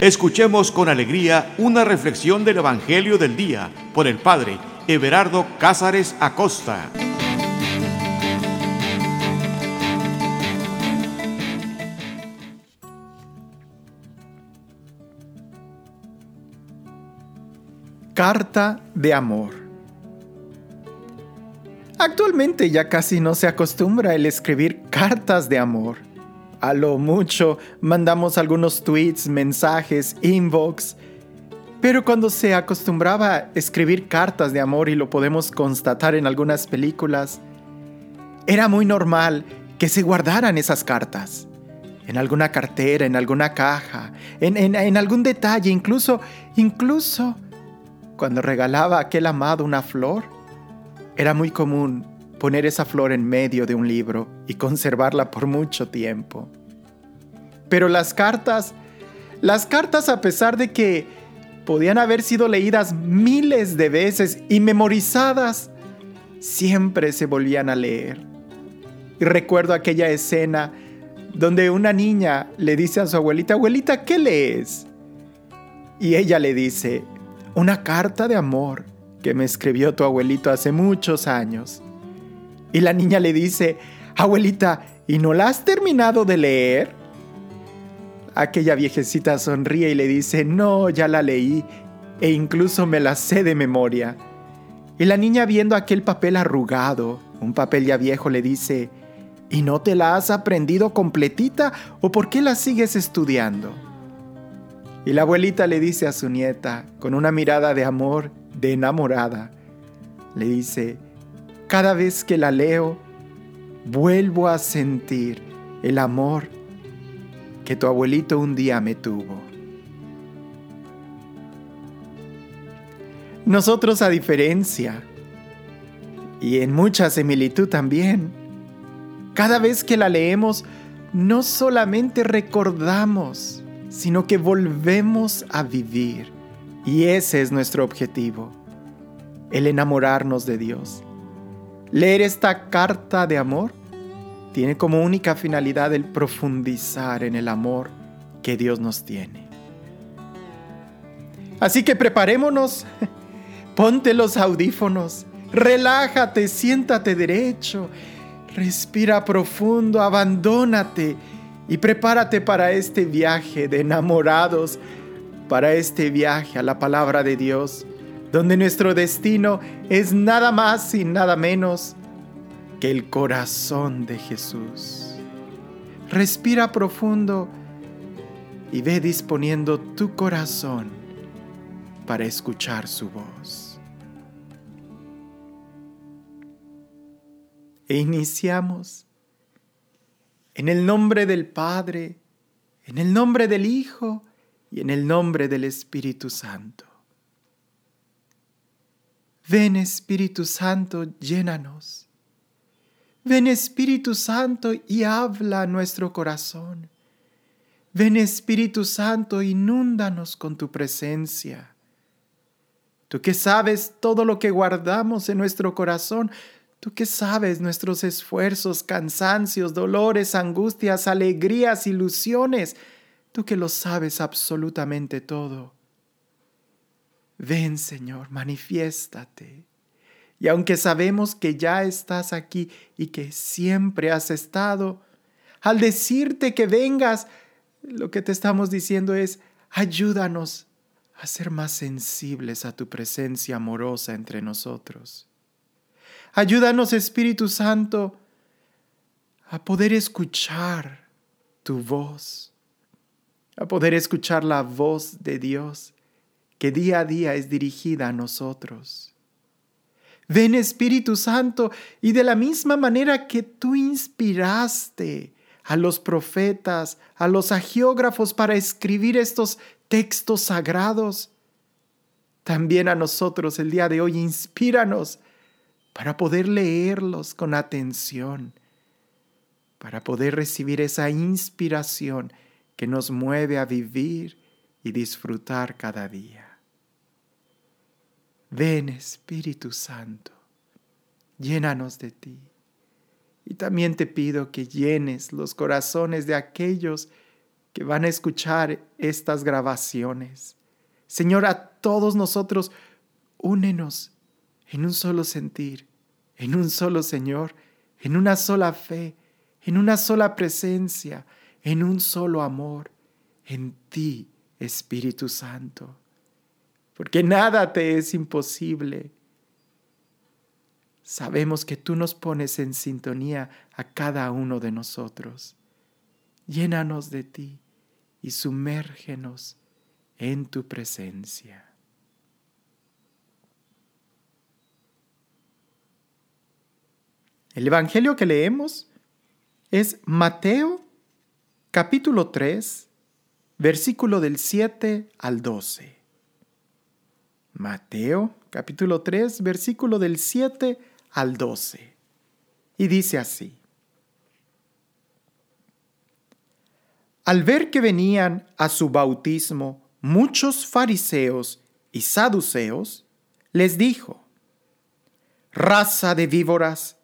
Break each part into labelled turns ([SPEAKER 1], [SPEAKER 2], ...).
[SPEAKER 1] Escuchemos con alegría una reflexión del Evangelio del Día por el Padre Everardo Cázares Acosta.
[SPEAKER 2] Carta de amor. Actualmente ya casi no se acostumbra el escribir cartas de amor. A lo mucho mandamos algunos tweets, mensajes, inbox. Pero cuando se acostumbraba a escribir cartas de amor y lo podemos constatar en algunas películas, era muy normal que se guardaran esas cartas. En alguna cartera, en alguna caja, en, en algún detalle, incluso, incluso cuando regalaba a aquel amado una flor. Era muy común poner esa flor en medio de un libro y conservarla por mucho tiempo. Pero las cartas, las cartas a pesar de que podían haber sido leídas miles de veces y memorizadas, siempre se volvían a leer. Y recuerdo aquella escena donde una niña le dice a su abuelita, abuelita, ¿qué lees? Y ella le dice, una carta de amor que me escribió tu abuelito hace muchos años. Y la niña le dice, abuelita, ¿y no la has terminado de leer? Aquella viejecita sonríe y le dice, no, ya la leí e incluso me la sé de memoria. Y la niña viendo aquel papel arrugado, un papel ya viejo, le dice, ¿y no te la has aprendido completita o por qué la sigues estudiando? Y la abuelita le dice a su nieta, con una mirada de amor, de enamorada, le dice, cada vez que la leo, vuelvo a sentir el amor que tu abuelito un día me tuvo. Nosotros a diferencia, y en mucha similitud también, cada vez que la leemos, no solamente recordamos, sino que volvemos a vivir. Y ese es nuestro objetivo, el enamorarnos de Dios. Leer esta carta de amor tiene como única finalidad el profundizar en el amor que Dios nos tiene. Así que preparémonos, ponte los audífonos, relájate, siéntate derecho, respira profundo, abandónate y prepárate para este viaje de enamorados, para este viaje a la palabra de Dios donde nuestro destino es nada más y nada menos que el corazón de Jesús. Respira profundo y ve disponiendo tu corazón para escuchar su voz. E iniciamos en el nombre del Padre, en el nombre del Hijo y en el nombre del Espíritu Santo. Ven Espíritu Santo, llénanos. Ven Espíritu Santo y habla a nuestro corazón. Ven Espíritu Santo, inúndanos con tu presencia. Tú que sabes todo lo que guardamos en nuestro corazón, tú que sabes nuestros esfuerzos, cansancios, dolores, angustias, alegrías, ilusiones, tú que lo sabes absolutamente todo. Ven Señor, manifiéstate. Y aunque sabemos que ya estás aquí y que siempre has estado, al decirte que vengas, lo que te estamos diciendo es, ayúdanos a ser más sensibles a tu presencia amorosa entre nosotros. Ayúdanos, Espíritu Santo, a poder escuchar tu voz, a poder escuchar la voz de Dios que día a día es dirigida a nosotros. Ven Espíritu Santo y de la misma manera que tú inspiraste a los profetas, a los agiógrafos para escribir estos textos sagrados, también a nosotros el día de hoy inspíranos para poder leerlos con atención, para poder recibir esa inspiración que nos mueve a vivir y disfrutar cada día. Ven Espíritu Santo, llénanos de ti. Y también te pido que llenes los corazones de aquellos que van a escuchar estas grabaciones. Señor, a todos nosotros, únenos en un solo sentir, en un solo Señor, en una sola fe, en una sola presencia, en un solo amor, en ti, Espíritu Santo. Porque nada te es imposible. Sabemos que tú nos pones en sintonía a cada uno de nosotros. Llénanos de ti y sumérgenos en tu presencia. El Evangelio que leemos es Mateo capítulo 3, versículo del 7 al 12. Mateo capítulo 3, versículo del 7 al 12. Y dice así. Al ver que venían a su bautismo muchos fariseos y saduceos, les dijo, Raza de víboras,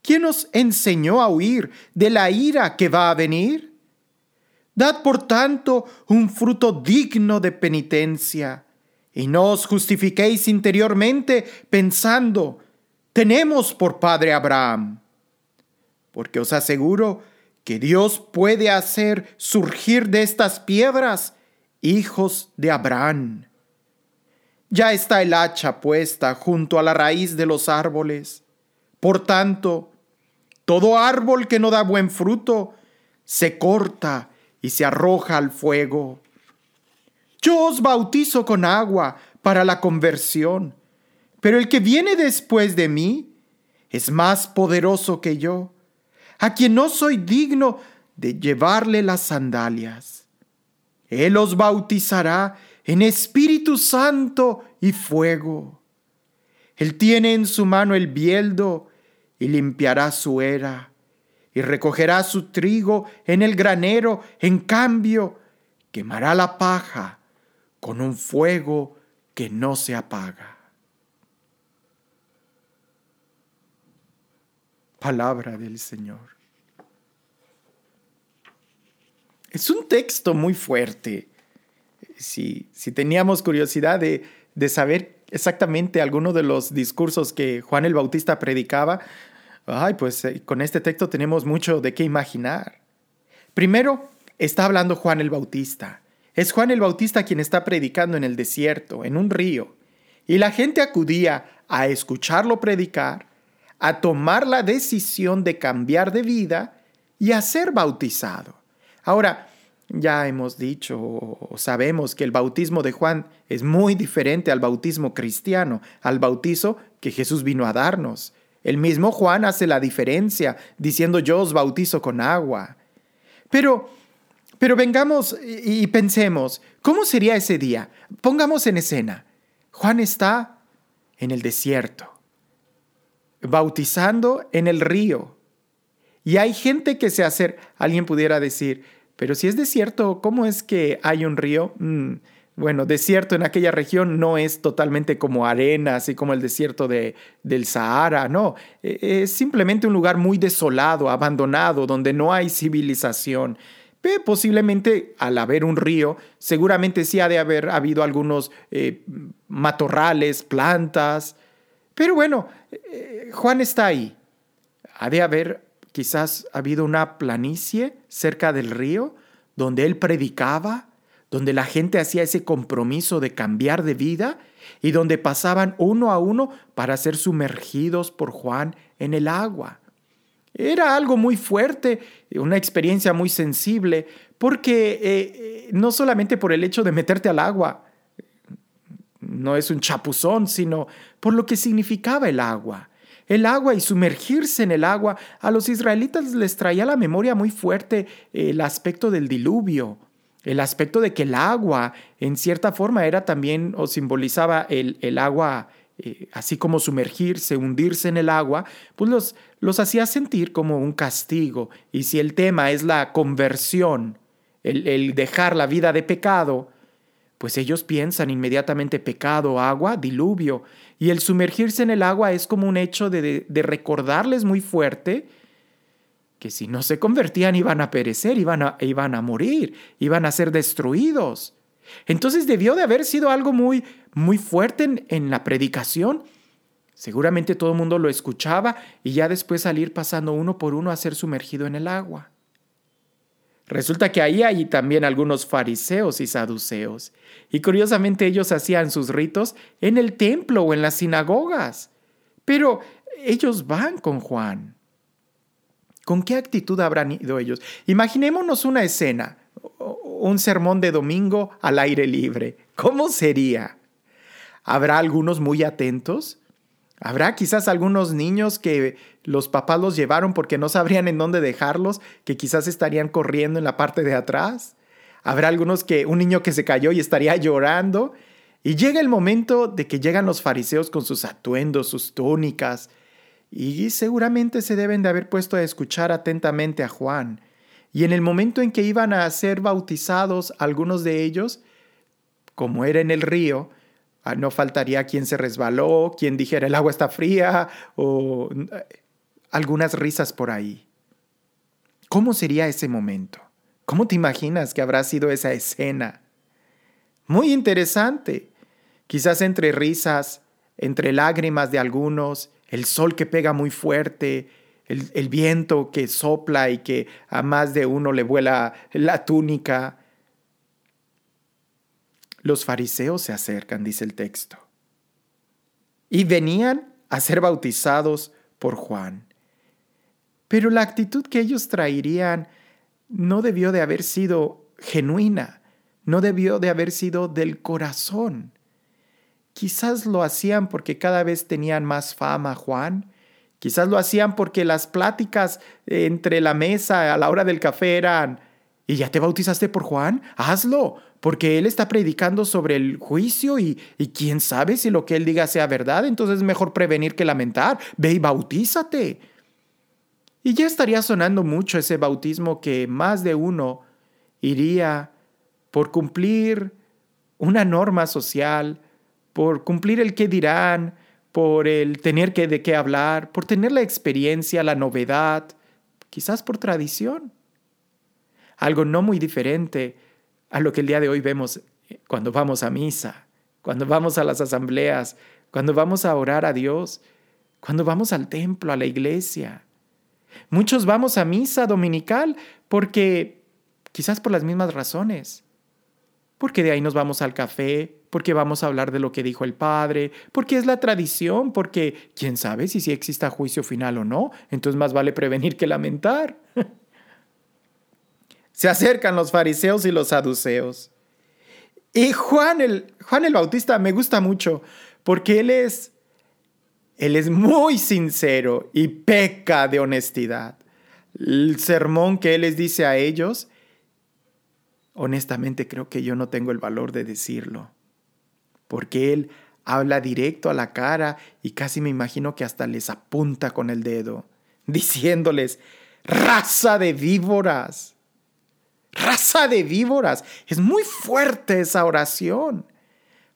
[SPEAKER 2] ¿quién os enseñó a huir de la ira que va a venir? Dad por tanto un fruto digno de penitencia, y no os justifiquéis interiormente pensando, tenemos por padre Abraham. Porque os aseguro que Dios puede hacer surgir de estas piedras hijos de Abraham. Ya está el hacha puesta junto a la raíz de los árboles. Por tanto, todo árbol que no da buen fruto se corta y se arroja al fuego. Yo os bautizo con agua para la conversión, pero el que viene después de mí es más poderoso que yo a quien no soy digno de llevarle las sandalias. Él os bautizará en Espíritu Santo y fuego. Él tiene en su mano el bieldo y limpiará su era y recogerá su trigo en el granero, en cambio quemará la paja con un fuego que no se apaga. Palabra del Señor. Es un texto muy fuerte. Si, si teníamos curiosidad de, de saber exactamente alguno de los discursos que Juan el Bautista predicaba, ay, pues eh, con este texto tenemos mucho de qué imaginar. Primero, está hablando Juan el Bautista. Es Juan el Bautista quien está predicando en el desierto, en un río. Y la gente acudía a escucharlo predicar a tomar la decisión de cambiar de vida y a ser bautizado. Ahora, ya hemos dicho o sabemos que el bautismo de Juan es muy diferente al bautismo cristiano, al bautizo que Jesús vino a darnos. El mismo Juan hace la diferencia diciendo yo os bautizo con agua. Pero, pero vengamos y pensemos, ¿cómo sería ese día? Pongamos en escena. Juan está en el desierto bautizando en el río. Y hay gente que se hace, alguien pudiera decir, pero si es desierto, ¿cómo es que hay un río? Mm, bueno, desierto en aquella región no es totalmente como arena, así como el desierto de, del Sahara, no, e, es simplemente un lugar muy desolado, abandonado, donde no hay civilización. Posiblemente al haber un río, seguramente sí ha de haber habido algunos eh, matorrales, plantas, pero bueno, eh, Juan está ahí. Ha de haber quizás habido una planicie cerca del río donde él predicaba, donde la gente hacía ese compromiso de cambiar de vida y donde pasaban uno a uno para ser sumergidos por Juan en el agua. Era algo muy fuerte, una experiencia muy sensible, porque eh, eh, no solamente por el hecho de meterte al agua, no es un chapuzón, sino por lo que significaba el agua. El agua y sumergirse en el agua a los israelitas les traía a la memoria muy fuerte el aspecto del diluvio, el aspecto de que el agua en cierta forma era también o simbolizaba el, el agua, eh, así como sumergirse, hundirse en el agua, pues los, los hacía sentir como un castigo. Y si el tema es la conversión, el, el dejar la vida de pecado, pues ellos piensan inmediatamente pecado, agua, diluvio, y el sumergirse en el agua es como un hecho de, recordarles muy fuerte que si no se convertían iban a perecer, iban a, iban a morir, iban a ser destruidos. Entonces debió de haber sido algo muy, muy fuerte en, la predicación. Seguramente todo el mundo lo escuchaba y ya después salir pasando uno por uno a ser sumergido en el agua. Resulta que ahí hay también algunos fariseos y saduceos, y curiosamente ellos hacían sus ritos en el templo o en las sinagogas. Pero ellos van con Juan. ¿Con qué actitud habrán ido ellos? Imaginémonos una escena, un sermón de domingo al aire libre. ¿Cómo sería? ¿Habrá algunos muy atentos? Habrá quizás algunos niños que los papás los llevaron porque no sabrían en dónde dejarlos, que quizás estarían corriendo en la parte de atrás. Habrá algunos que un niño que se cayó y estaría llorando. Y llega el momento de que llegan los fariseos con sus atuendos, sus túnicas, y seguramente se deben de haber puesto a escuchar atentamente a Juan. Y en el momento en que iban a ser bautizados algunos de ellos, como era en el río, no faltaría quien se resbaló, quien dijera el agua está fría o eh, algunas risas por ahí. ¿Cómo sería ese momento? ¿Cómo te imaginas que habrá sido esa escena? Muy interesante. Quizás entre risas, entre lágrimas de algunos, el sol que pega muy fuerte, el, el, viento que sopla y que a más de uno le vuela la túnica, los fariseos se acercan, dice el texto. Y venían a ser bautizados por Juan. Pero la actitud que ellos traerían no debió de haber sido genuina, no debió de haber sido del corazón. Quizás lo hacían porque cada vez tenían más fama Juan, quizás lo hacían porque las pláticas entre la mesa a la hora del café eran, ¿y ya te bautizaste por Juan? Hazlo, porque él está predicando sobre el juicio y, quién sabe si lo que él diga sea verdad, entonces es mejor prevenir que lamentar. Ve y bautízate. Y ya estaría sonando mucho ese bautismo que más de uno iría por cumplir una norma social, por cumplir el qué dirán, por el tener que de qué hablar, por tener la experiencia, la novedad, quizás por tradición. Algo no muy diferente a lo que el día de hoy vemos cuando vamos a misa, cuando vamos a las asambleas, cuando vamos a orar a Dios, cuando vamos al templo, a la iglesia. Muchos vamos a misa dominical porque, quizás por las mismas razones, porque de ahí nos vamos al café, porque vamos a hablar de lo que dijo el Padre, porque es la tradición, porque quién sabe si sí exista juicio final o no, entonces más vale prevenir que lamentar. Se acercan los fariseos y los saduceos. Y Juan el, Juan el Bautista me gusta mucho porque él es, él es muy sincero y peca de honestidad. El sermón que él les dice a ellos, honestamente creo que yo no tengo el valor de decirlo, porque él habla directo a la cara y casi me imagino que hasta les apunta con el dedo, diciéndoles, raza de víboras raza de víboras. Es muy fuerte esa oración.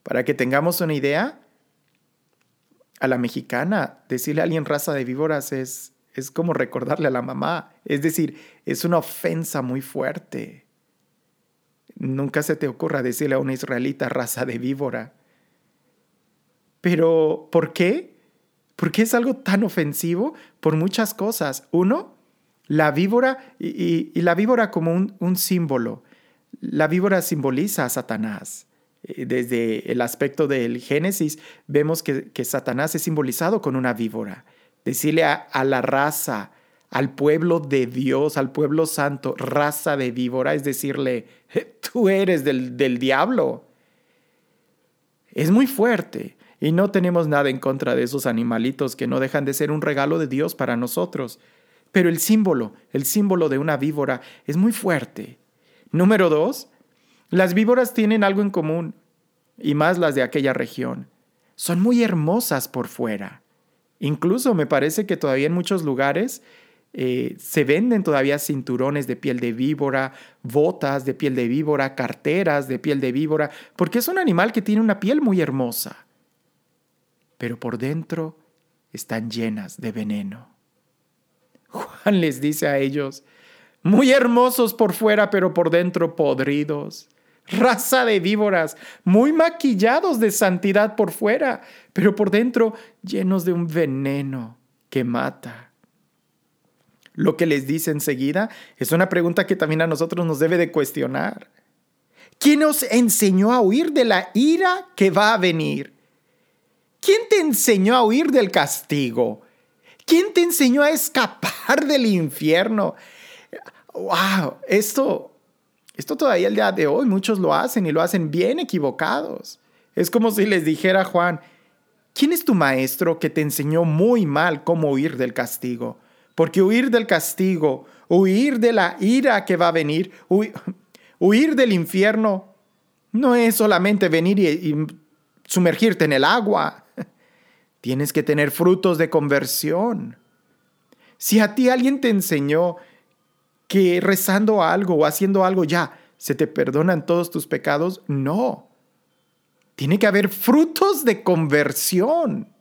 [SPEAKER 2] Para que tengamos una idea, a la mexicana, decirle a alguien raza de víboras es, es como recordarle a la mamá. Es decir, es una ofensa muy fuerte. Nunca se te ocurra decirle a una israelita raza de víbora. Pero, ¿por qué? ¿Por qué es algo tan ofensivo? Por muchas cosas. Uno, la víbora y, la víbora como un, símbolo. La víbora simboliza a Satanás. Eh, desde el aspecto del Génesis vemos que, Satanás es simbolizado con una víbora. Decirle a, la raza, al pueblo de Dios, al pueblo santo, raza de víbora, es decirle, tú eres del, del diablo. Es muy fuerte. Y no tenemos nada en contra de esos animalitos que no dejan de ser un regalo de Dios para nosotros. Pero el símbolo, el símbolo de una víbora es muy fuerte. Número dos, las víboras tienen algo en común, y más las de aquella región. Son muy hermosas por fuera. Incluso me parece que todavía en muchos lugares eh, se venden todavía cinturones de piel de víbora, botas de piel de víbora, carteras de piel de víbora, porque es un animal que tiene una piel muy hermosa. Pero por dentro están llenas de veneno. Juan les dice a ellos, muy hermosos por fuera, pero por dentro podridos. Raza de víboras, muy maquillados de santidad por fuera, pero por dentro llenos de un veneno que mata. Lo que les dice enseguida es una pregunta que también a nosotros nos debe de cuestionar. ¿Quién nos enseñó a huir de la ira que va a venir? ¿Quién te enseñó a huir del castigo? ¿Quién te enseñó a escapar del infierno? Wow, esto, esto todavía el día de hoy muchos lo hacen y lo hacen bien equivocados. Es como si les dijera Juan, ¿quién es tu maestro que te enseñó muy mal cómo huir del castigo? Porque huir del castigo, huir de la ira que va a venir, huir, del infierno, no es solamente venir y sumergirte en el agua. Tienes que tener frutos de conversión. Si a ti alguien te enseñó que rezando algo o haciendo algo ya se te perdonan todos tus pecados, no. Tiene que haber frutos de conversión.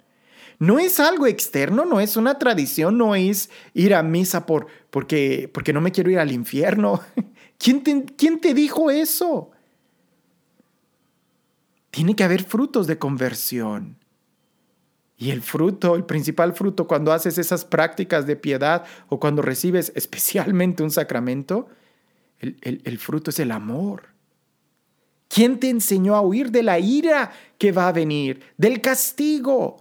[SPEAKER 2] No es algo externo, no es una tradición, no es ir a misa por, porque, porque no me quiero ir al infierno. ¿Quién ¿Quién te dijo eso? Tiene que haber frutos de conversión. Y el fruto, el principal fruto cuando haces esas prácticas de piedad o cuando recibes especialmente un sacramento, el, el, fruto es el amor. ¿Quién te enseñó a huir de la ira que va a venir, del castigo?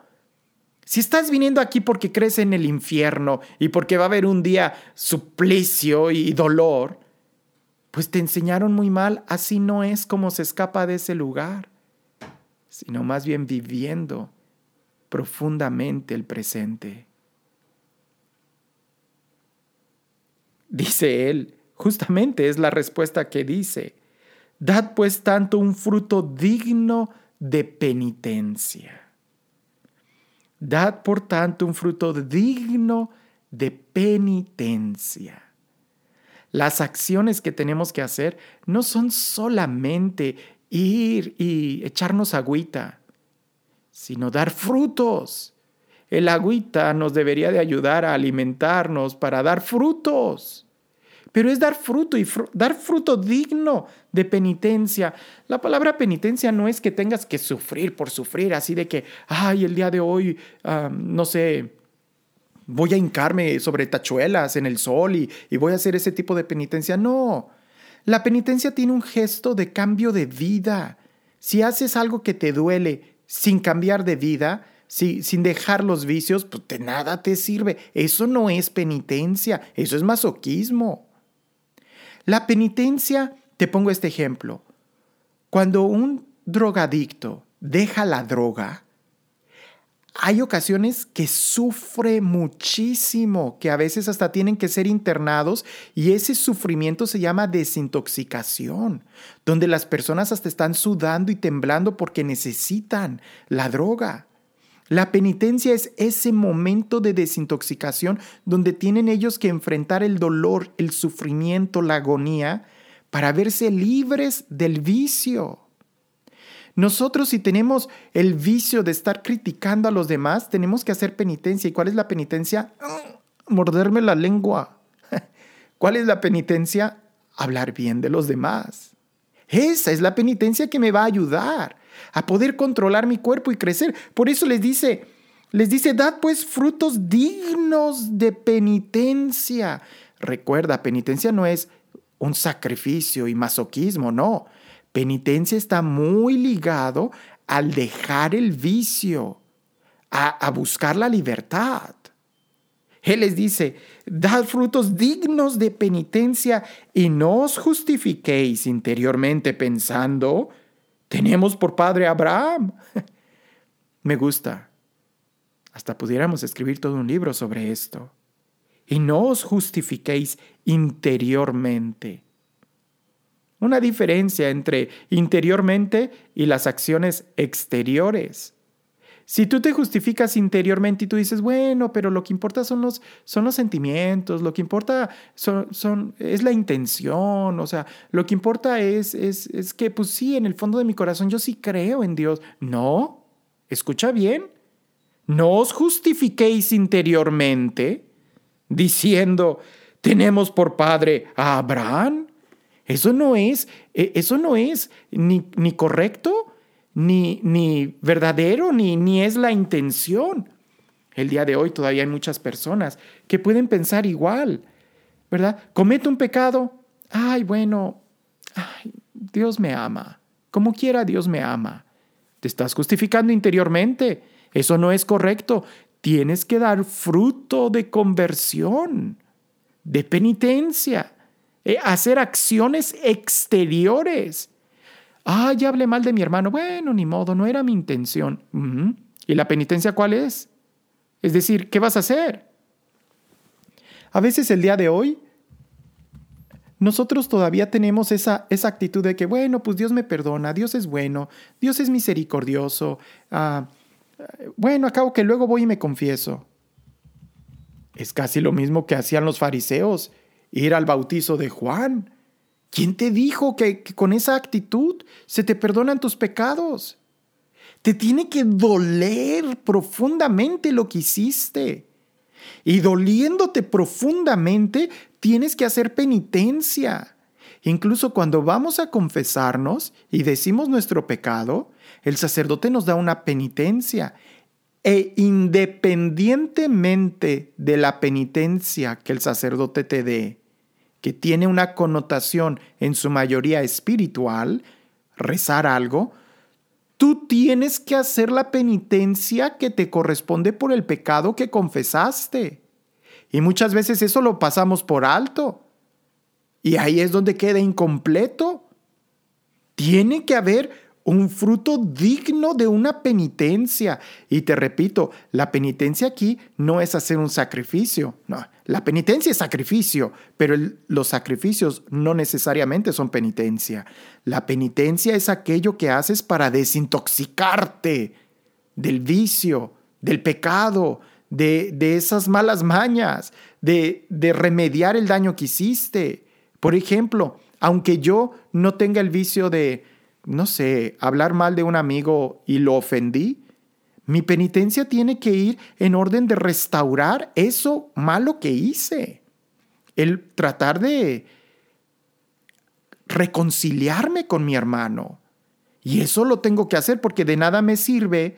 [SPEAKER 2] Si estás viniendo aquí porque crees en el infierno y porque va a haber un día suplicio y dolor, pues te enseñaron muy mal, así no es como se escapa de ese lugar, sino más bien viviendo profundamente el presente. Dice él, justamente es la respuesta que dice, dad pues tanto un fruto digno de penitencia. Dad por tanto un fruto digno de penitencia. Las acciones que tenemos que hacer no son solamente ir y echarnos agüita, sino dar frutos. El agüita nos debería de ayudar a alimentarnos para dar frutos pero es dar fruto y dar fruto digno de penitencia. La palabra penitencia no es que tengas que sufrir por sufrir, así de que, ay, el día de hoy, no sé, voy a hincarme sobre tachuelas en el sol y, y voy a hacer ese tipo de penitencia. No, la penitencia tiene un gesto de cambio de vida. Si haces algo que te duele sin cambiar de vida, si, sin dejar los vicios, pues de nada te sirve. Eso no es penitencia, eso es masoquismo. La penitencia, te pongo este ejemplo. Cuando un drogadicto deja la droga, hay ocasiones que sufre muchísimo, que a veces hasta tienen que ser internados y ese sufrimiento se llama desintoxicación, donde las personas hasta están sudando y temblando porque necesitan la droga. La penitencia es ese momento de desintoxicación donde tienen ellos que enfrentar el dolor, el sufrimiento, la agonía, para verse libres del vicio. Nosotros si tenemos el vicio de estar criticando a los demás, tenemos que hacer penitencia. ¿Y cuál es la penitencia? Morderme la lengua. ¿Cuál es la penitencia? Hablar bien de los demás. Esa es la penitencia que me va a ayudar a poder controlar mi cuerpo y crecer. Por eso les dice, les dice, dad pues frutos dignos de penitencia. Recuerda, penitencia no es un sacrificio y masoquismo, no. Penitencia está muy ligado al dejar el vicio, a, a buscar la libertad. Él les dice, dad frutos dignos de penitencia y no os justifiquéis interiormente pensando, tenemos por padre Abraham. Me gusta. Hasta pudiéramos escribir todo un libro sobre esto. Y no os justifiquéis interiormente. Una diferencia entre interiormente y las acciones exteriores. Si tú te justificas interiormente y tú dices, bueno, pero lo que importa son los, son los sentimientos, lo que importa son, son, es la intención, o sea, lo que importa es, es, es que, pues sí, en el fondo de mi corazón yo sí creo en Dios. No, escucha bien, no os justifiquéis interiormente. diciendo, tenemos por padre a Abraham. Eso no es, e, eso no es ni, ni correcto, ni, ni verdadero, ni, ni es la intención. El día de hoy todavía hay muchas personas que pueden pensar igual, ¿verdad? Comete un pecado, ay, bueno, ay, Dios me ama, como quiera Dios me ama. Te estás justificando interiormente, eso no es correcto. Tienes que dar fruto de conversión, de penitencia, eh, hacer acciones exteriores. Ah, ya hablé mal de mi hermano. Bueno, ni modo, no era mi intención. ¿Y la penitencia cuál es? Es decir, ¿qué vas a hacer? A veces el día de hoy, nosotros todavía tenemos esa, esa actitud de que, bueno, pues Dios me perdona, Dios es bueno, Dios es misericordioso. Ah, bueno, acabo que luego voy y me confieso. Es casi lo mismo que hacían los fariseos, ir al bautizo de Juan. ¿Quién te dijo que, que con esa actitud se te perdonan tus pecados? Te tiene que doler profundamente lo que hiciste. Y doliéndote profundamente, tienes que hacer penitencia. Incluso cuando vamos a confesarnos y decimos nuestro pecado, el sacerdote nos da una penitencia. E independientemente de la penitencia que el sacerdote te dé, que tiene una connotación en su mayoría espiritual, rezar algo, Tú tienes que hacer la penitencia que te corresponde por el pecado que confesaste. Y muchas veces eso lo pasamos por alto. Y ahí es donde queda incompleto. Tiene que haber un fruto digno de una penitencia. Y te repito, la penitencia aquí no es hacer un sacrificio. No, la penitencia es sacrificio, pero los sacrificios no necesariamente son penitencia. La penitencia es aquello que haces para desintoxicarte del vicio, del pecado, de, esas malas mañas, de, de remediar el daño que hiciste. Por ejemplo, aunque yo no tenga el vicio de, no sé, hablar mal de un amigo y lo ofendí, mi penitencia tiene que ir en orden de restaurar eso malo que hice. El tratar de reconciliarme con mi hermano. Y eso lo tengo que hacer porque de nada me sirve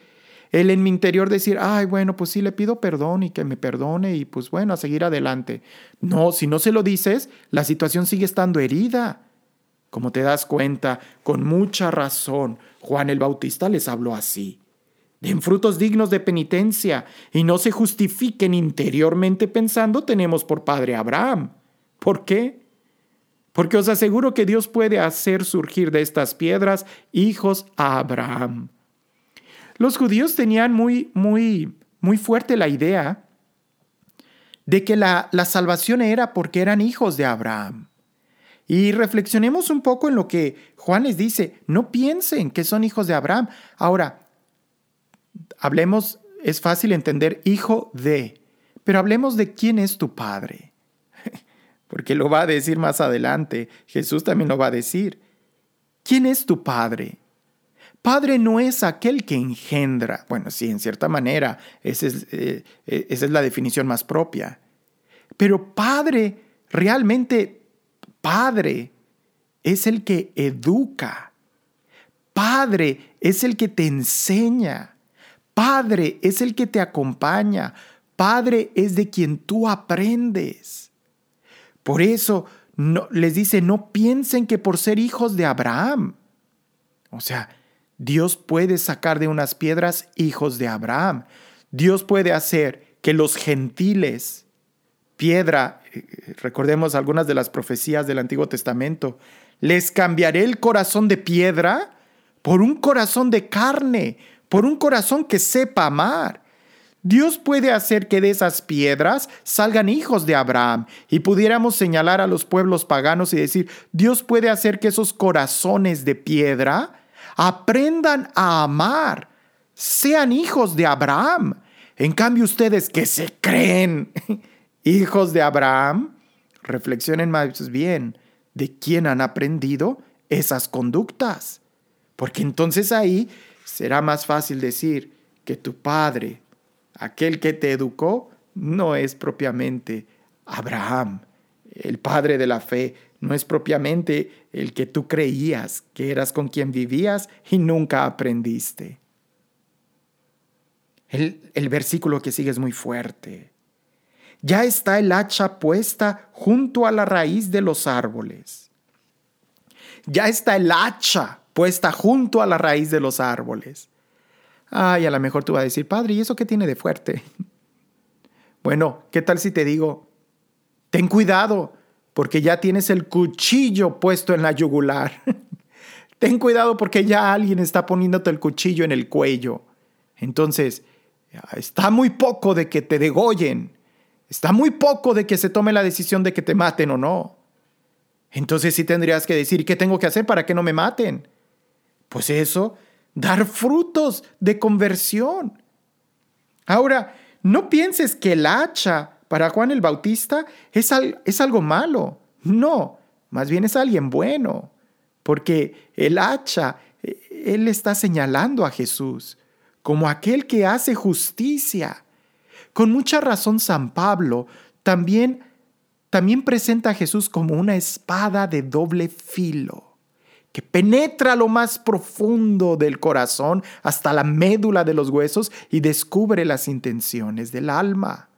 [SPEAKER 2] el en mi interior decir, ay, bueno, pues sí le pido perdón y que me perdone y pues bueno, a seguir adelante. No, si no se lo dices, la situación sigue estando herida. Como te das cuenta, con mucha razón, Juan el Bautista les habló así. Den frutos dignos de penitencia y no se justifiquen interiormente pensando tenemos por padre Abraham. ¿Por qué? Porque os aseguro que Dios puede hacer surgir de estas piedras hijos a Abraham. Los judíos tenían muy, muy, muy fuerte la idea de que la, la salvación era porque eran hijos de Abraham. Y reflexionemos un poco en lo que Juan les dice. No piensen que son hijos de Abraham. Ahora, hablemos, es fácil entender hijo de, pero hablemos de quién es tu padre. Porque lo va a decir más adelante. Jesús también lo va a decir. ¿Quién es tu padre? Padre no es aquel que engendra. Bueno, sí, en cierta manera, esa es, eh, eh, esa es la definición más propia. Pero padre realmente Padre es el que educa. Padre es el que te enseña. Padre es el que te acompaña. Padre es de quien tú aprendes. Por eso no, les dice, no piensen que por ser hijos de Abraham. O sea, Dios puede sacar de unas piedras hijos de Abraham. Dios puede hacer que los gentiles piedra, eh, recordemos algunas de las profecías del Antiguo Testamento, les cambiaré el corazón de piedra por un corazón de carne, por un corazón que sepa amar. Dios puede hacer que de esas piedras salgan hijos de Abraham y pudiéramos señalar a los pueblos paganos y decir, Dios puede hacer que esos corazones de piedra aprendan a amar, sean hijos de Abraham. En cambio ustedes que se creen hijos de Abraham, reflexionen más bien de quién han aprendido esas conductas. Porque entonces ahí será más fácil decir que tu padre, aquel que te educó, no es propiamente Abraham, el padre de la fe, no es propiamente el que tú creías que eras con quien vivías y nunca aprendiste. El, el, versículo que sigue es muy fuerte. Ya está el hacha puesta junto a la raíz de los árboles. Ya está el hacha puesta junto a la raíz de los árboles. Ay, a lo mejor tú vas a decir, padre, ¿y eso qué tiene de fuerte? Bueno, ¿qué tal si te digo, ten cuidado, porque ya tienes el cuchillo puesto en la yugular? ten cuidado porque ya alguien está poniéndote el cuchillo en el cuello. Entonces, está muy poco de que te degollen. Está muy poco de que se tome la decisión de que te maten o no. Entonces sí tendrías que decir, ¿qué tengo que hacer para que no me maten? Pues eso, dar frutos de conversión. Ahora, no pienses que el hacha para Juan el Bautista es, es algo malo. No, más bien es alguien bueno. Porque el hacha, e, él está señalando a Jesús como aquel que hace justicia. Con mucha razón San Pablo también, también presenta a Jesús como una espada de doble filo que penetra lo más profundo del corazón hasta la médula de los huesos y descubre las intenciones del alma.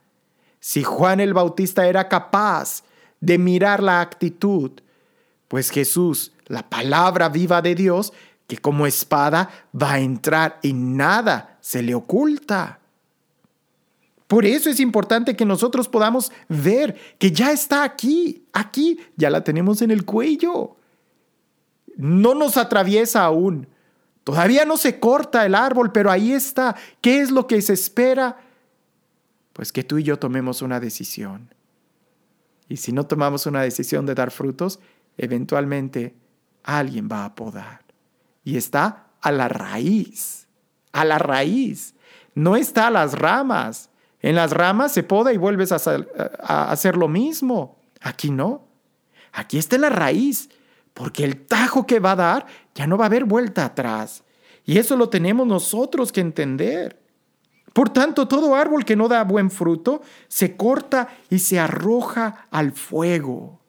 [SPEAKER 2] Si Juan el Bautista era capaz de mirar la actitud, pues Jesús, la palabra viva de Dios, que como espada va a entrar y nada se le oculta. Por eso es importante que nosotros podamos ver que ya está aquí, aquí, ya la tenemos en el cuello no nos atraviesa aún. Todavía no se corta el árbol, pero ahí está. ¿Qué es lo que se espera? Pues que tú y yo tomemos una decisión. Y si no tomamos una decisión de dar frutos, eventualmente alguien va a podar. Y está a la raíz, a la raíz. No está a las ramas. En las ramas se poda y vuelves a hacer, lo mismo. Aquí no. Aquí está la raíz porque el tajo que va a dar ya no va a haber vuelta atrás. Y eso lo tenemos nosotros que entender. Por tanto, todo árbol que no da buen fruto se corta y se arroja al fuego.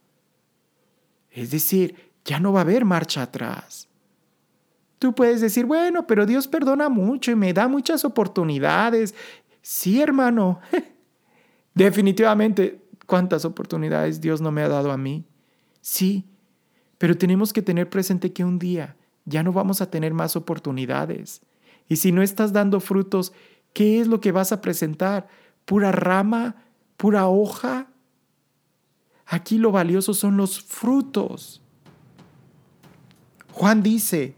[SPEAKER 2] Es decir, ya no va a haber marcha atrás. Tú puedes decir, bueno, pero Dios perdona mucho y me da muchas oportunidades. Sí, hermano. Definitivamente, ¿cuántas oportunidades Dios no me ha dado a mí? Sí, pero tenemos que tener presente que un día ya no vamos a tener más oportunidades. Y si no estás dando frutos, ¿qué es lo que vas a presentar? ¿Pura rama? ¿Pura hoja? Aquí lo valioso son los frutos. Juan dice,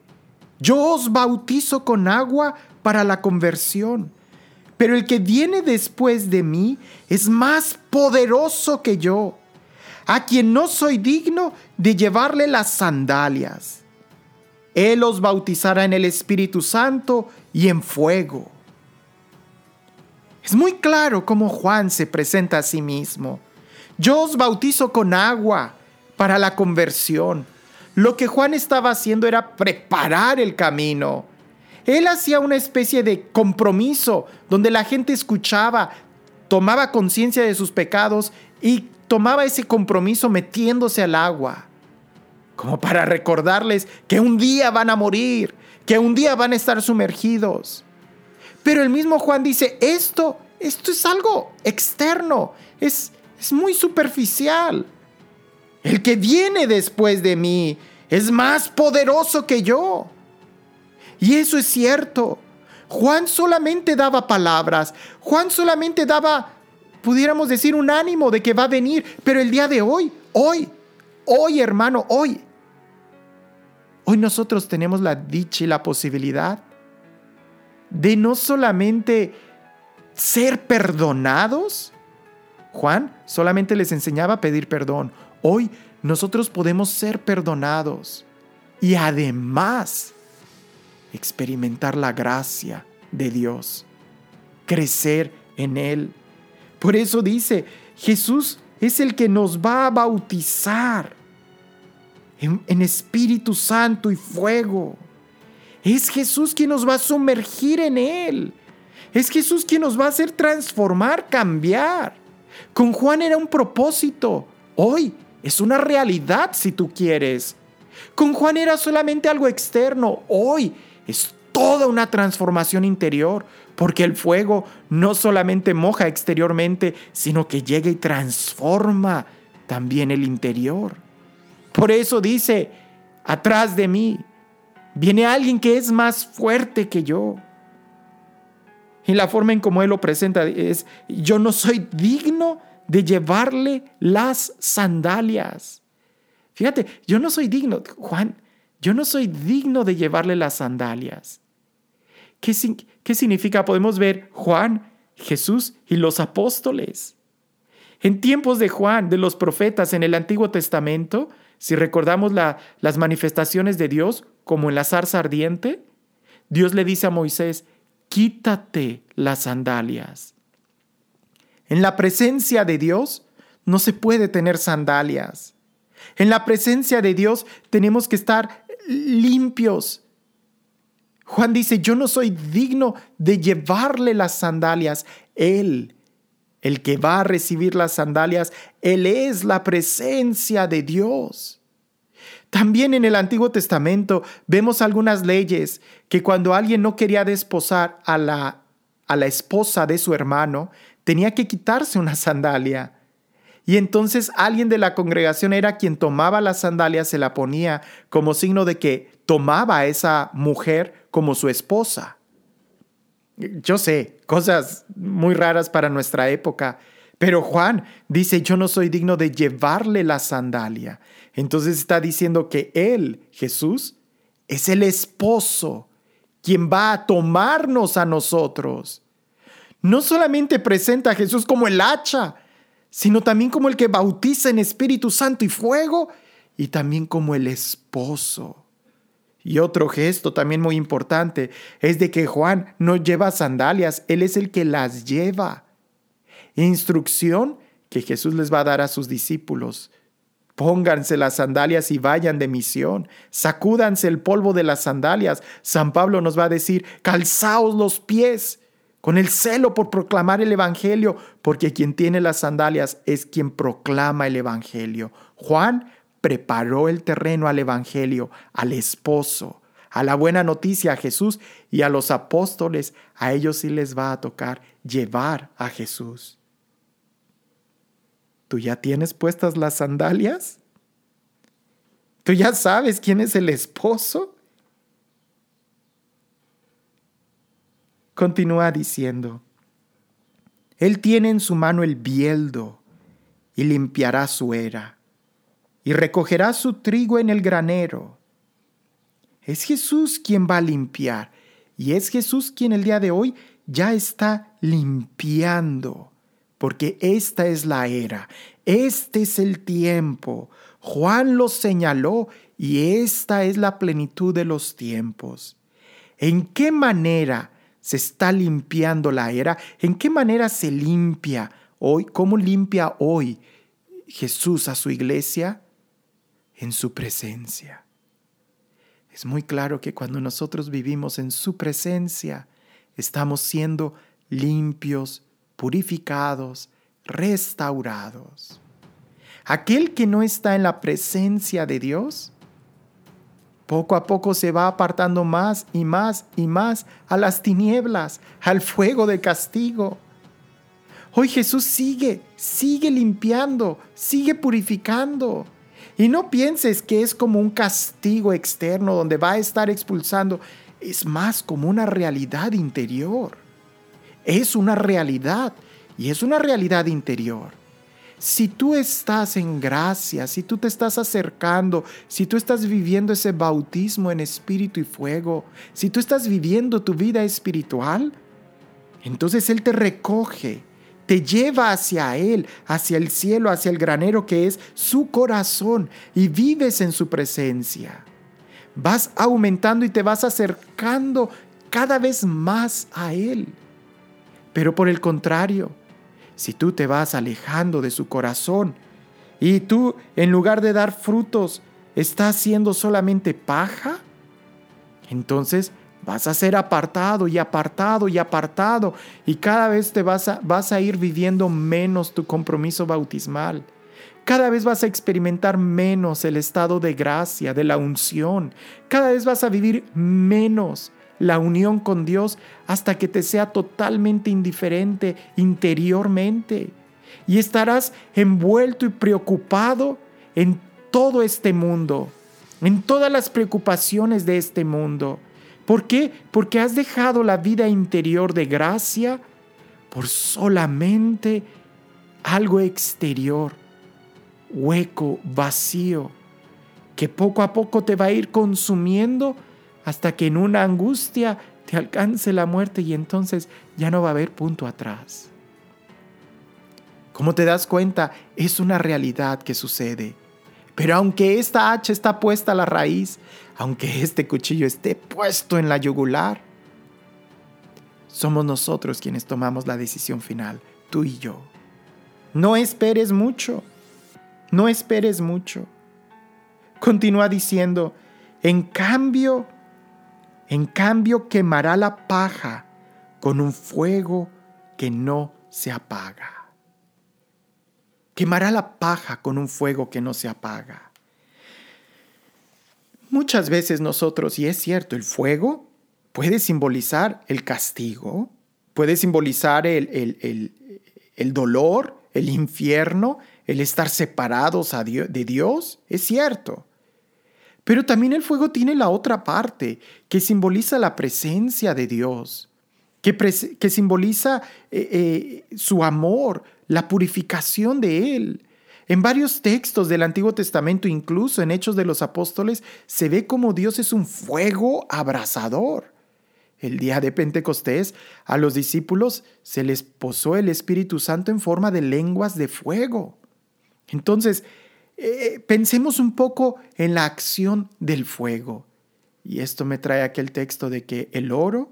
[SPEAKER 2] yo os bautizo con agua para la conversión, pero el que viene después de mí es más poderoso que yo a quien no soy digno de llevarle las sandalias. Él os bautizará en el Espíritu Santo y en fuego. Es muy claro cómo Juan se presenta a sí mismo. Yo os bautizo con agua para la conversión. Lo que Juan estaba haciendo era preparar el camino. Él hacía una especie de compromiso donde la gente escuchaba, tomaba conciencia de sus pecados y tomaba ese compromiso metiéndose al agua, como para recordarles que un día van a morir, que un día van a estar sumergidos. Pero el mismo Juan dice, esto, esto es algo externo, es, es muy superficial. El que viene después de mí es más poderoso que yo. Y eso es cierto. Juan solamente daba palabras, Juan solamente daba pudiéramos decir un ánimo de que va a venir, pero el día de hoy, hoy, hoy hermano, hoy, hoy nosotros tenemos la dicha y la posibilidad de no solamente ser perdonados, Juan solamente les enseñaba a pedir perdón, hoy nosotros podemos ser perdonados. Y además experimentar la gracia de Dios, crecer en Él por eso dice, Jesús es el que nos va a bautizar en, Espíritu Santo y fuego. Es Jesús quien nos va a sumergir en Él. Es Jesús quien nos va a hacer transformar, cambiar. Con Juan era un propósito. Hoy es una realidad si tú quieres. Con Juan era solamente algo externo. Hoy es toda una transformación interior, porque el fuego no solamente moja exteriormente, sino que llega y transforma también el interior. Por eso dice, atrás de mí viene alguien que es más fuerte que yo. Y la forma en como él lo presenta es, yo no soy digno de llevarle las sandalias. Fíjate, yo no soy digno, Juan, yo no soy digno de llevarle las sandalias. ¿Qué, ¿Qué, significa? Podemos ver Juan, Jesús y los apóstoles. En tiempos de Juan, de los profetas en el Antiguo Testamento, si recordamos las manifestaciones de Dios, como en la zarza ardiente, Dios le dice a Moisés, quítate las sandalias. En la presencia de Dios no se puede tener sandalias. En la presencia de Dios tenemos que estar limpios. Juan dice, yo no soy digno de llevarle las sandalias. Él, el que va a recibir las sandalias, Él es la presencia de Dios. También en el Antiguo Testamento vemos algunas leyes que cuando alguien no quería desposar a la, a la esposa de su hermano, tenía que quitarse una sandalia. Y entonces alguien de la congregación era quien tomaba la sandalia, se la ponía como signo de que tomaba a esa mujer como su esposa. Yo sé, cosas muy raras para nuestra época, pero Juan dice, yo no soy digno de llevarle la sandalia. Entonces está diciendo que él, Jesús, es el esposo, quien va a tomarnos a nosotros no solamente presenta a Jesús como el hacha, sino también como el que bautiza en Espíritu Santo y fuego, y también como el esposo. Y otro gesto también muy importante es de que Juan no lleva sandalias, él es el que las lleva. Instrucción que Jesús les va a dar a sus discípulos. Pónganse las sandalias y vayan de misión. Sacúdanse el polvo de las sandalias. San Pablo nos va a decir, calzaos los pies con el celo por proclamar el Evangelio, porque quien tiene las sandalias es quien proclama el Evangelio. Juan preparó el terreno al Evangelio, al esposo, a la buena noticia a Jesús y a los apóstoles. A ellos sí les va a tocar llevar a Jesús. ¿Tú ya tienes puestas las sandalias? ¿Tú ya sabes quién es el esposo? Continúa diciendo, Él tiene en su mano el bieldo y limpiará su era y recogerá su trigo en el granero. Es Jesús quien va a limpiar y es Jesús quien el día de hoy ya está limpiando, porque esta es la era, este es el tiempo. Juan lo señaló y esta es la plenitud de los tiempos. ¿En qué manera se está limpiando la era, ¿en qué manera se limpia hoy? ¿Cómo limpia hoy Jesús a su iglesia? En su presencia. Es muy claro que cuando nosotros vivimos en su presencia, estamos siendo limpios, purificados, restaurados. Aquel que no está en la presencia de Dios, poco a poco se va apartando más y más y más a las tinieblas, al fuego de castigo. Hoy Jesús sigue, sigue limpiando, sigue purificando. Y no pienses que es como un castigo externo donde va a estar expulsando. Es más como una realidad interior. Es una realidad y es una realidad interior. Si tú estás en gracia, si tú te estás acercando, si tú estás viviendo ese bautismo en espíritu y fuego, si tú estás viviendo tu vida espiritual, entonces Él te recoge, te lleva hacia Él, hacia el cielo, hacia el granero que es su corazón y vives en su presencia. Vas aumentando y te vas acercando cada vez más a Él. Pero por el contrario, si tú te vas alejando de su corazón y tú, en lugar de dar frutos, estás siendo solamente paja, entonces Vas a ser apartado y apartado y apartado y cada vez te vas a, vas a ir viviendo menos tu compromiso bautismal. Cada vez vas a experimentar menos el estado de gracia, de la unción. Cada vez vas a vivir menos la unión con Dios hasta que te sea totalmente indiferente interiormente. Y estarás envuelto y preocupado en todo este mundo, en todas las preocupaciones de este mundo. ¿Por qué? Porque has dejado la vida interior de gracia por solamente algo exterior, hueco, vacío, que poco a poco te va a ir consumiendo hasta que en una angustia te alcance la muerte y entonces ya no va a haber punto atrás. Como te das cuenta, es una realidad que sucede. Pero aunque esta hacha está puesta a la raíz, aunque este cuchillo esté puesto en la yugular, somos nosotros quienes tomamos la decisión final, tú y yo. No esperes mucho, no esperes mucho. Continúa diciendo, en cambio, en cambio quemará la paja con un fuego que no se apaga quemará la paja con un fuego que no se apaga. Muchas veces nosotros, y es cierto, el fuego puede simbolizar el castigo, puede simbolizar el, el, dolor, el infierno, el estar separados de Dios, es cierto. Pero también el fuego tiene la otra parte, que simboliza la presencia de Dios, que, que simboliza eh, eh, su amor, la purificación de Él. En varios textos del Antiguo Testamento, incluso en Hechos de los Apóstoles, se ve como Dios es un fuego abrasador. El día de Pentecostés a los discípulos se les posó el Espíritu Santo en forma de lenguas de fuego. Entonces, eh, pensemos un poco en la acción del fuego. Y esto me trae aquel texto de que el oro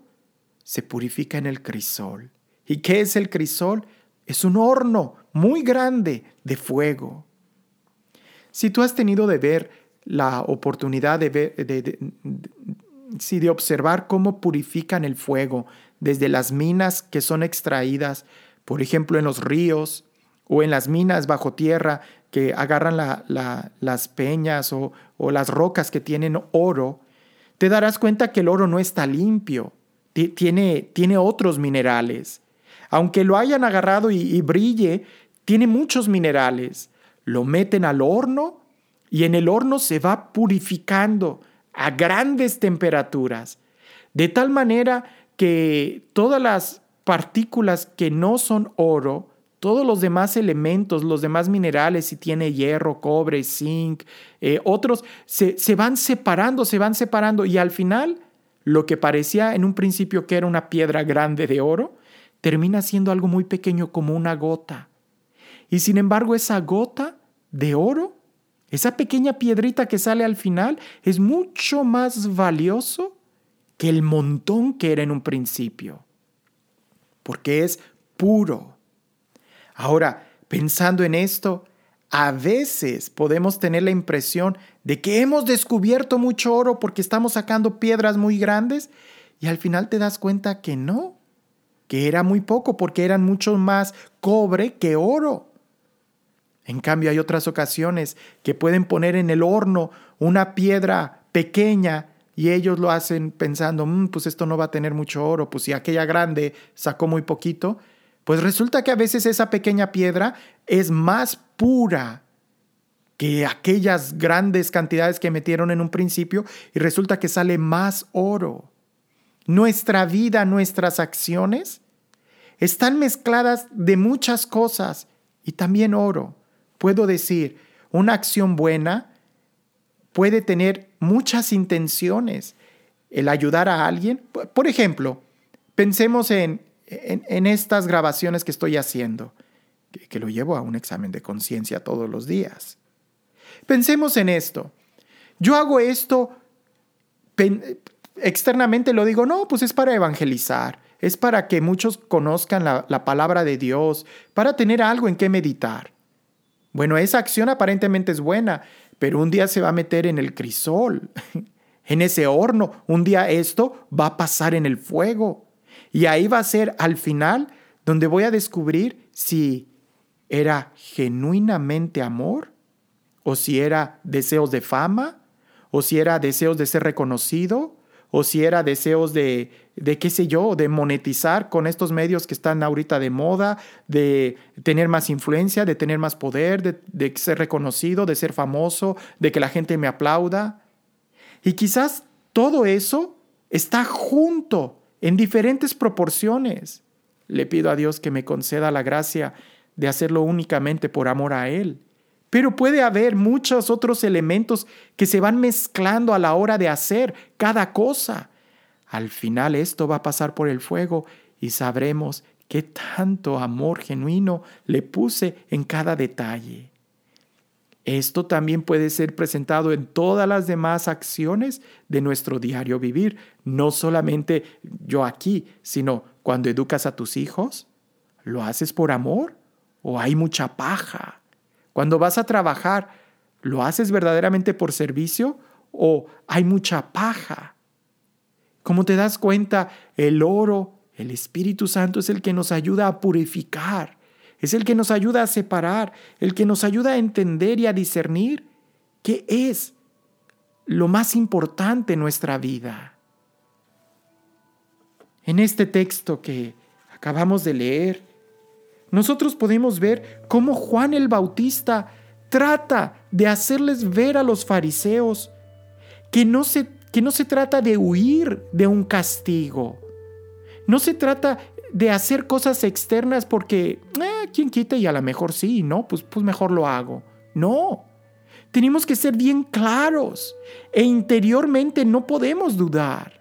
[SPEAKER 2] se purifica en el crisol. ¿Y qué es el crisol? Es un horno muy grande de fuego. Si tú has tenido de ver la oportunidad de, ver, de, de observar cómo purifican el fuego desde las minas que son extraídas, por ejemplo en los ríos o en las minas bajo tierra que agarran las peñas o, las rocas que tienen oro, te darás cuenta que el oro no está limpio, tiene otros minerales. Aunque lo hayan agarrado y, brille, tiene muchos minerales. Lo meten al horno y en el horno se va purificando a grandes temperaturas, de tal manera que todas las partículas que no son oro, todos los demás elementos, los demás minerales, si tiene hierro, cobre, zinc, eh, otros, se, se van separando, se van separando y al final lo que parecía en un principio que era una piedra grande de oro, termina siendo algo muy pequeño como una gota. Y sin embargo esa gota de oro, esa pequeña piedrita que sale al final, es mucho más valioso que el montón que era en un principio, porque es puro. Ahora, pensando en esto, a veces podemos tener la impresión de que hemos descubierto mucho oro porque estamos sacando piedras muy grandes y al final te das cuenta que no, que era muy poco porque eran mucho más cobre que oro. En cambio hay otras ocasiones que pueden poner en el horno una piedra pequeña y ellos lo hacen pensando, mm, pues esto no va a tener mucho oro, pues si aquella grande sacó muy poquito, pues resulta que a veces esa pequeña piedra es más pura que aquellas grandes cantidades que metieron en un principio y resulta que sale más oro. Nuestra vida, nuestras acciones están mezcladas de muchas cosas y también oro. Puedo decir, una acción buena puede tener muchas intenciones. El ayudar a alguien, por ejemplo, pensemos en, en, estas grabaciones que estoy haciendo, que, lo llevo a un examen de conciencia todos los días. Pensemos en esto. Yo hago esto externamente lo digo, no, pues es para evangelizar, es para que muchos conozcan la palabra de Dios, para tener algo en qué meditar. Bueno, esa acción aparentemente es buena, pero un día se va a meter en el crisol, en ese horno. Un día esto va a pasar en el fuego. Y ahí va a ser al final donde voy a descubrir si era genuinamente amor o si era deseos de fama o si era deseos de ser reconocido o si era deseos de, de qué sé yo, de monetizar con estos medios que están ahorita de moda, de tener más influencia, de tener más poder, de, de ser reconocido, de ser famoso, de que la gente me aplauda. Y quizás todo eso está junto en diferentes proporciones. Le pido a Dios que me conceda la gracia de hacerlo únicamente por amor a Él. Pero puede haber muchos otros elementos que se van mezclando a la hora de hacer cada cosa. Al final esto va a pasar por el fuego y sabremos qué tanto amor genuino le puse en cada detalle. Esto también puede ser presentado en todas las demás acciones de nuestro diario vivir, no solamente yo aquí, sino cuando educas a tus hijos. ¿Lo haces por amor o hay mucha paja? Cuando vas a trabajar, ¿lo haces verdaderamente por servicio o hay mucha paja? Como te das cuenta, el oro, el Espíritu Santo es el que nos ayuda a purificar es el que nos ayuda a separar, el que nos ayuda a entender y a discernir qué es lo más importante en nuestra vida. En este texto que acabamos de leer, nosotros podemos ver cómo Juan el Bautista trata de hacerles ver a los fariseos que no se, que no se trata de huir de un castigo. No se trata de hacer cosas externas porque, eh, ¿quién quita? Y a lo mejor sí, ¿no? Pues, pues mejor lo hago. No. Tenemos que ser bien claros e interiormente no podemos dudar.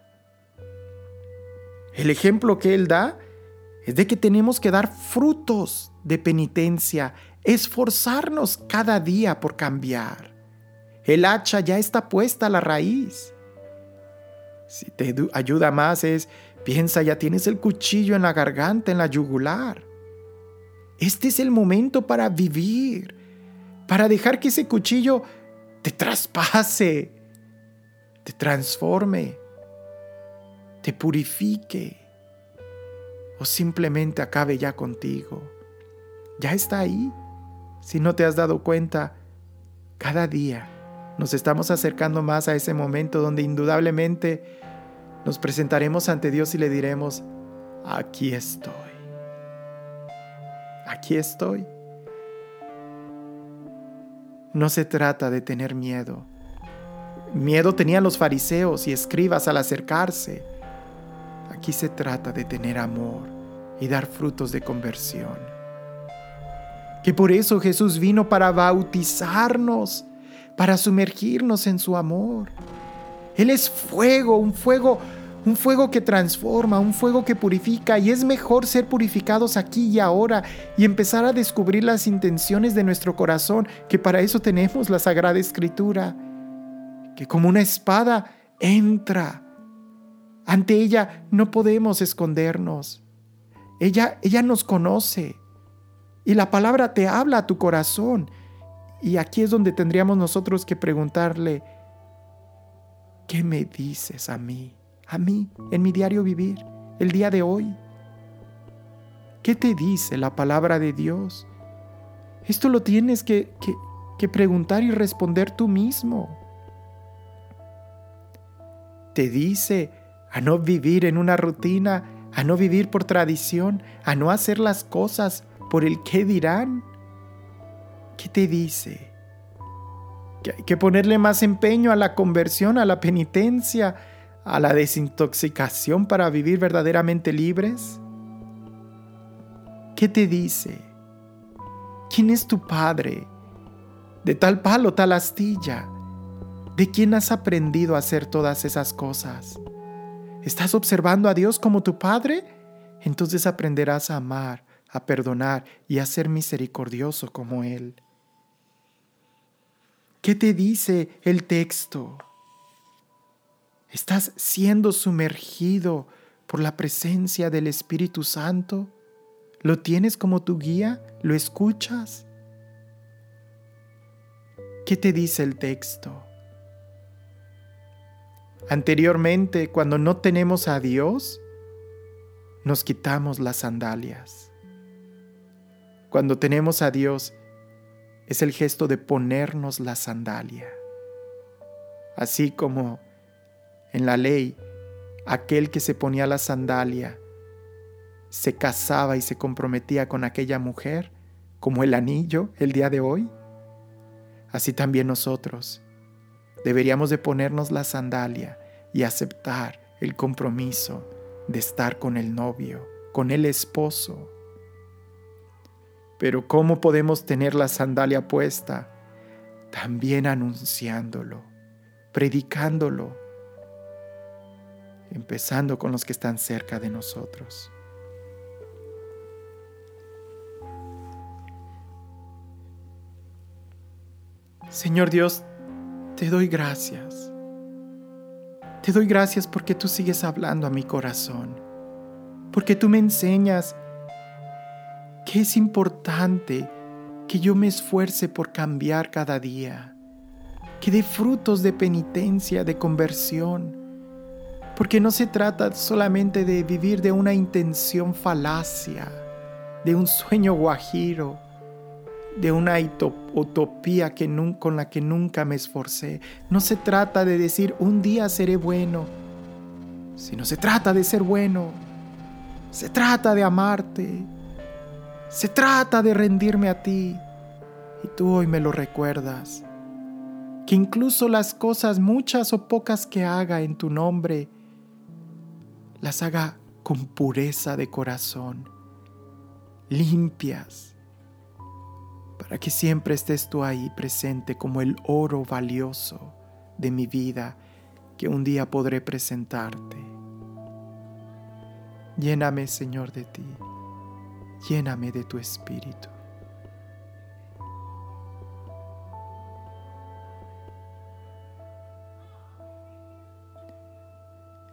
[SPEAKER 2] El ejemplo que él da es de que tenemos que dar frutos de penitencia, esforzarnos cada día por cambiar. El hacha ya está puesta a la raíz. Si te ayuda más es Piensa, ya tienes el cuchillo en la garganta, en la yugular. Este es el momento para vivir, para dejar que ese cuchillo te traspase, te transforme, te purifique o simplemente acabe ya contigo. Ya está ahí. Si no te has dado cuenta, cada día nos estamos acercando más a ese momento donde indudablemente nos presentaremos ante Dios y le diremos, aquí estoy. Aquí estoy. No se trata de tener miedo. Miedo tenían los fariseos y escribas al acercarse. Aquí se trata de tener amor y dar frutos de conversión. Que por eso Jesús vino para bautizarnos, para sumergirnos en su amor. Él es fuego, un fuego un fuego que transforma, un fuego que purifica y es mejor ser purificados aquí y ahora y empezar a descubrir las intenciones de nuestro corazón, que para eso tenemos la Sagrada Escritura, que como una espada entra. Ante ella no podemos escondernos. Ella, ella nos conoce y la palabra te habla a tu corazón. Y aquí es donde tendríamos nosotros que preguntarle, ¿qué me dices a mí? A mí en mi diario vivir, el día de hoy? ¿Qué te dice la palabra de Dios? Esto lo tienes que, que, preguntar y responder tú mismo. Te dice a no vivir en una rutina, a no vivir por tradición, a no hacer las cosas por el qué dirán. ¿Qué te dice? Que hay que ponerle más empeño a la conversión, a la penitencia, a la desintoxicación para vivir verdaderamente libres? ¿Qué te dice? ¿Quién es tu padre? De tal palo, tal astilla. ¿De quién has aprendido a hacer todas esas cosas? ¿Estás observando a Dios como tu Padre? Entonces aprenderás a amar, a perdonar y a ser misericordioso como Él. ¿Qué te dice el texto? ¿Estás siendo sumergido por la presencia del Espíritu Santo? ¿Lo tienes como tu guía? ¿Lo escuchas? ¿Qué te dice el texto? Anteriormente, cuando no tenemos a Dios, nos quitamos las sandalias. Cuando tenemos a Dios, es el gesto de ponernos la sandalia. Así como en la ley, aquel que se ponía la sandalia se casaba y se comprometía con aquella mujer, como el anillo el día de hoy. Así también nosotros deberíamos de ponernos la sandalia y aceptar el compromiso de estar con el novio, con el esposo. Pero ¿cómo podemos tener la sandalia puesta? También anunciándolo, predicándolo, empezando con los que están cerca de nosotros. Señor Dios, te doy gracias. Te doy gracias porque tú sigues hablando a mi corazón, porque tú me enseñas que es importante que yo me esfuerce por cambiar cada día, que dé frutos de penitencia, de conversión, porque no se trata solamente de vivir de una intención falacia, de un sueño guajiro, de una utopía con la que nunca me esforcé. No se trata de decir un día seré bueno, sino se trata de ser bueno. Se trata de amarte. Se trata de rendirme a ti. Y tú hoy me lo recuerdas. Que incluso las cosas, muchas o pocas que haga en tu nombre, las haga con pureza de corazón, limpias para que siempre estés tú ahí presente como el oro valioso de mi vida que un día podré presentarte. Lléname, Señor, de ti, lléname de tu espíritu.